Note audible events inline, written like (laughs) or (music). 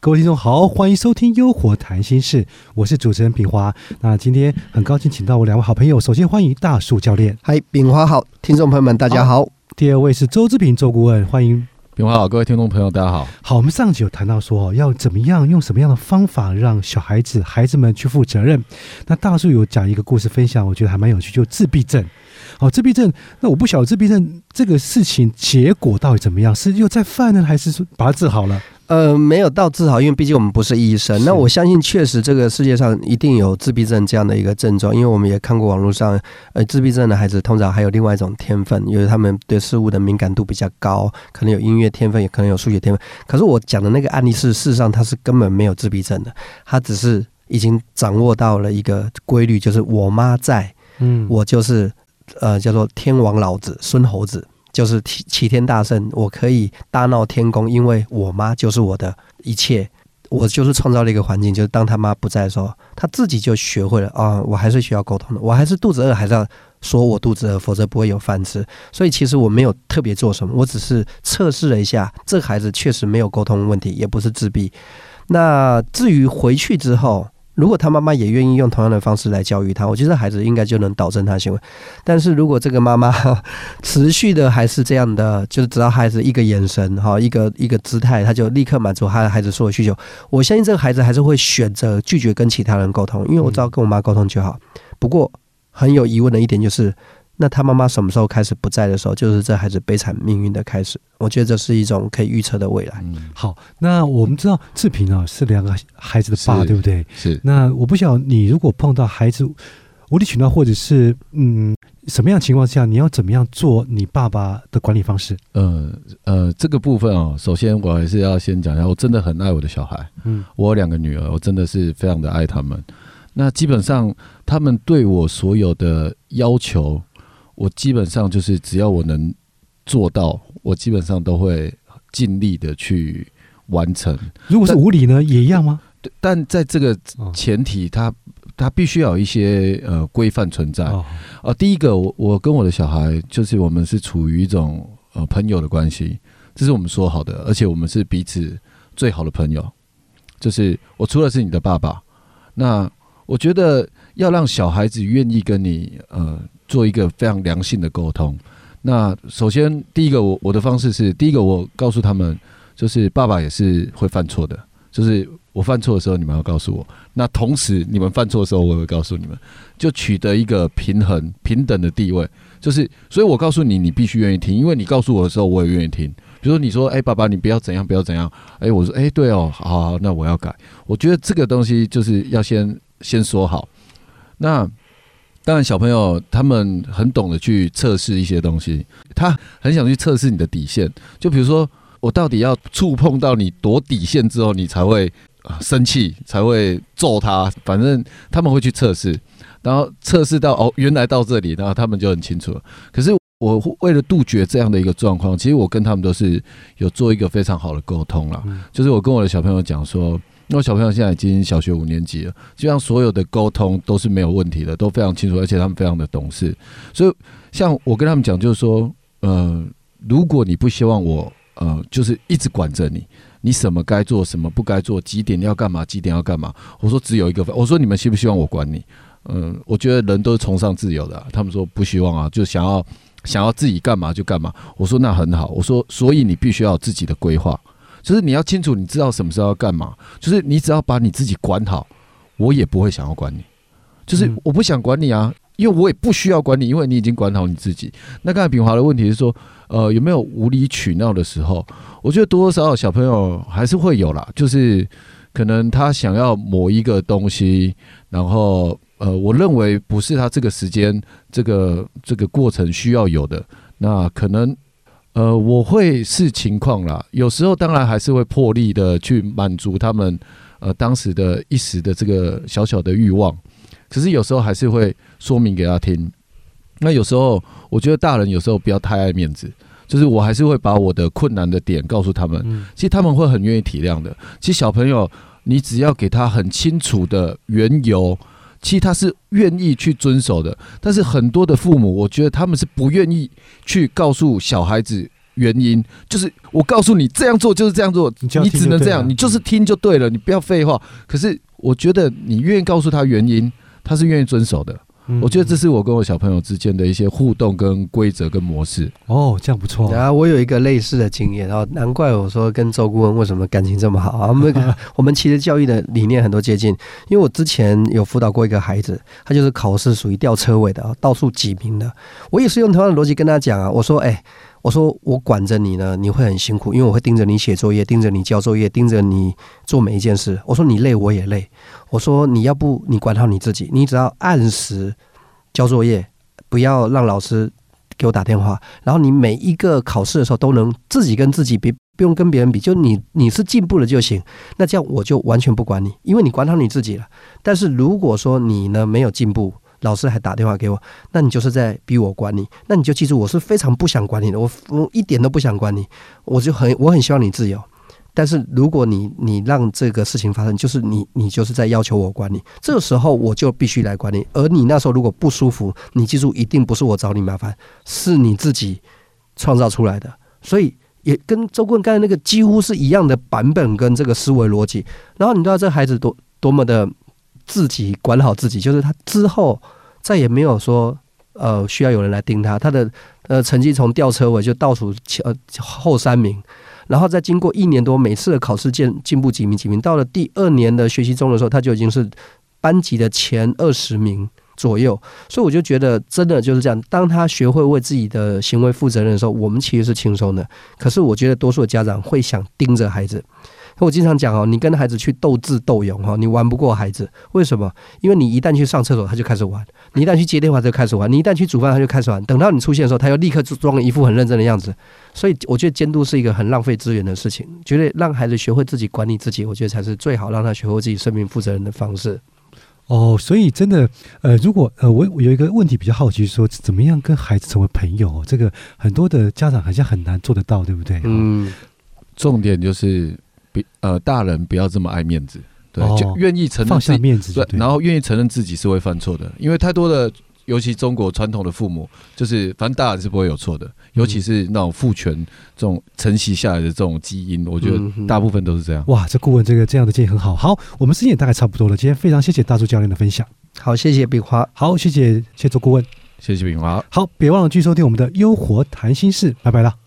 各位听众好，欢迎收听《优活谈心事》，我是主持人炳华。那今天很高兴请到我两位好朋友，首先欢迎大树教练，嗨，炳华好，听众朋友们大家好。第二位是周志平周顾问，欢迎。平华好，各位听众朋友大家好。好，我们上集有谈到说，要怎么样用什么样的方法让小孩子、孩子们去负责任。那大树有讲一个故事分享，我觉得还蛮有趣，就自闭症。好，自闭症，那我不晓得自闭症这个事情结果到底怎么样，是又在犯呢，还是说把它治好了？呃，没有到治好，因为毕竟我们不是医生。那我相信，确实这个世界上一定有自闭症这样的一个症状，因为我们也看过网络上，呃，自闭症的孩子通常还有另外一种天分，因为他们对事物的敏感度比较高，可能有音乐天分，也可能有数学天分。可是我讲的那个案例是，事实上他是根本没有自闭症的，他只是已经掌握到了一个规律，就是我妈在，嗯，我就是呃叫做天王老子孙猴子。就是齐齐天大圣，我可以大闹天宫，因为我妈就是我的一切，我就是创造了一个环境，就是当他妈不在的时候，他自己就学会了啊，我还是需要沟通的，我还是肚子饿，还是要说我肚子饿，否则不会有饭吃。所以其实我没有特别做什么，我只是测试了一下，这孩子确实没有沟通问题，也不是自闭。那至于回去之后。如果他妈妈也愿意用同样的方式来教育他，我觉得孩子应该就能导正他行为。但是如果这个妈妈 (laughs) 持续的还是这样的，就是只要孩子一个眼神哈，一个一个姿态，他就立刻满足他的孩子所有需求，我相信这个孩子还是会选择拒绝跟其他人沟通，因为我知道跟我妈沟通就好。不过很有疑问的一点就是。那他妈妈什么时候开始不在的时候，就是这孩子悲惨命运的开始。我觉得这是一种可以预测的未来。好，那我们知道志平啊是两个孩子的爸，对不对？是。那我不晓得你如果碰到孩子无理取闹，或者是嗯什么样情况下，你要怎么样做你爸爸的管理方式？呃呃，这个部分啊，首先我还是要先讲一下，我真的很爱我的小孩。嗯，我有两个女儿，我真的是非常的爱他们。那基本上他们对我所有的要求。我基本上就是只要我能做到，我基本上都会尽力的去完成。如果是无理呢，也一样吗？但在这个前提，他他必须要有一些呃规范存在。啊，第一个，我我跟我的小孩就是我们是处于一种呃朋友的关系，这是我们说好的，而且我们是彼此最好的朋友。就是我除了是你的爸爸，那我觉得要让小孩子愿意跟你呃。做一个非常良性的沟通。那首先，第一个，我我的方式是，第一个，我告诉他们，就是爸爸也是会犯错的，就是我犯错的时候，你们要告诉我。那同时，你们犯错的时候，我也会告诉你们，就取得一个平衡、平等的地位。就是，所以我告诉你，你必须愿意听，因为你告诉我的时候，我也愿意听。比如说，你说，哎，爸爸，你不要怎样，不要怎样。哎，我说，哎，对哦，好，好，那我要改。我觉得这个东西就是要先先说好。那。当然，小朋友他们很懂得去测试一些东西，他很想去测试你的底线。就比如说，我到底要触碰到你多底线之后，你才会生气，才会揍他。反正他们会去测试，然后测试到哦，原来到这里，然后他们就很清楚了。可是我为了杜绝这样的一个状况，其实我跟他们都是有做一个非常好的沟通了。就是我跟我的小朋友讲说。因为小朋友现在已经小学五年级了，基本上所有的沟通都是没有问题的，都非常清楚，而且他们非常的懂事。所以，像我跟他们讲，就是说，呃，如果你不希望我，呃，就是一直管着你，你什么该做，什么不该做，几点要干嘛，几点要干嘛，我说只有一个，我说你们希不希望我管你？嗯，我觉得人都是崇尚自由的，他们说不希望啊，就想要想要自己干嘛就干嘛。我说那很好，我说所以你必须要有自己的规划。就是你要清楚，你知道什么时候要干嘛。就是你只要把你自己管好，我也不会想要管你。就是我不想管你啊，因为我也不需要管你，因为你已经管好你自己。那刚才炳华的问题是说，呃，有没有无理取闹的时候？我觉得多多少少小朋友还是会有啦。就是可能他想要某一个东西，然后呃，我认为不是他这个时间、这个这个过程需要有的，那可能。呃，我会视情况啦，有时候当然还是会破例的去满足他们，呃，当时的一时的这个小小的欲望，可是有时候还是会说明给他听。那有时候我觉得大人有时候不要太爱面子，就是我还是会把我的困难的点告诉他们，其实他们会很愿意体谅的。其实小朋友，你只要给他很清楚的缘由。其实他是愿意去遵守的。但是很多的父母，我觉得他们是不愿意去告诉小孩子原因，就是我告诉你这样做就是这样做，你只能这样，你就是听就对了，你不要废话。可是我觉得你愿意告诉他原因，他是愿意遵守的。我觉得这是我跟我小朋友之间的一些互动跟规则跟模式。哦，这样不错。然后我有一个类似的经验，然后难怪我说跟周顾问为什么感情这么好啊？我们 (laughs) 我们其实教育的理念很多接近，因为我之前有辅导过一个孩子，他就是考试属于吊车尾的啊，到处挤名的。我也是用同样的逻辑跟他讲啊，我说，哎，我说我管着你呢，你会很辛苦，因为我会盯着你写作业，盯着你交作业，盯着你做每一件事。我说你累，我也累。我说你要不你管好你自己，你只要按时交作业，不要让老师给我打电话。然后你每一个考试的时候都能自己跟自己比，不用跟别人比，就你你是进步了就行。那这样我就完全不管你，因为你管好你自己了。但是如果说你呢没有进步，老师还打电话给我，那你就是在逼我管你。那你就记住，我是非常不想管你的，我我一点都不想管你，我就很我很希望你自由。但是如果你你让这个事情发生，就是你你就是在要求我管你，这个时候我就必须来管你。而你那时候如果不舒服，你记住一定不是我找你麻烦，是你自己创造出来的。所以也跟周棍刚才那个几乎是一样的版本跟这个思维逻辑。然后你知道这孩子多多么的自己管好自己，就是他之后再也没有说呃需要有人来盯他，他的呃成绩从吊车尾就倒数呃后三名。然后再经过一年多，每次的考试进进步几名几名，到了第二年的学习中的时候，他就已经是班级的前二十名左右。所以我就觉得，真的就是这样。当他学会为自己的行为负责任的时候，我们其实是轻松的。可是我觉得，多数的家长会想盯着孩子。我经常讲哦，你跟孩子去斗智斗勇哈，你玩不过孩子。为什么？因为你一旦去上厕所，他就开始玩；你一旦去接电话，他就开始玩；你一旦去煮饭，他就开始玩。等到你出现的时候，他又立刻装一副很认真的样子。所以，我觉得监督是一个很浪费资源的事情。觉得让孩子学会自己管理自己，我觉得才是最好让他学会自己生命负责任的方式。哦，所以真的，呃，如果呃，我有一个问题比较好奇，说怎么样跟孩子成为朋友？这个很多的家长好像很难做得到，对不对？嗯，重点就是。比呃，大人不要这么爱面子，对，就愿意承认放下面子，对，然后愿意承认自己是会犯错的，因为太多的，尤其中国传统的父母，就是反正大人是不会有错的，尤其是那种父权这种承袭下来的这种基因，我觉得大部分都是这样。哇，这顾问这个这样的建议很好。好，我们时间也大概差不多了，今天非常谢谢大柱教练的分享。好，谢谢炳华。好，谢谢谢周顾问，谢谢炳华。好，别忘了继续收听我们的优活谈心事，拜拜了。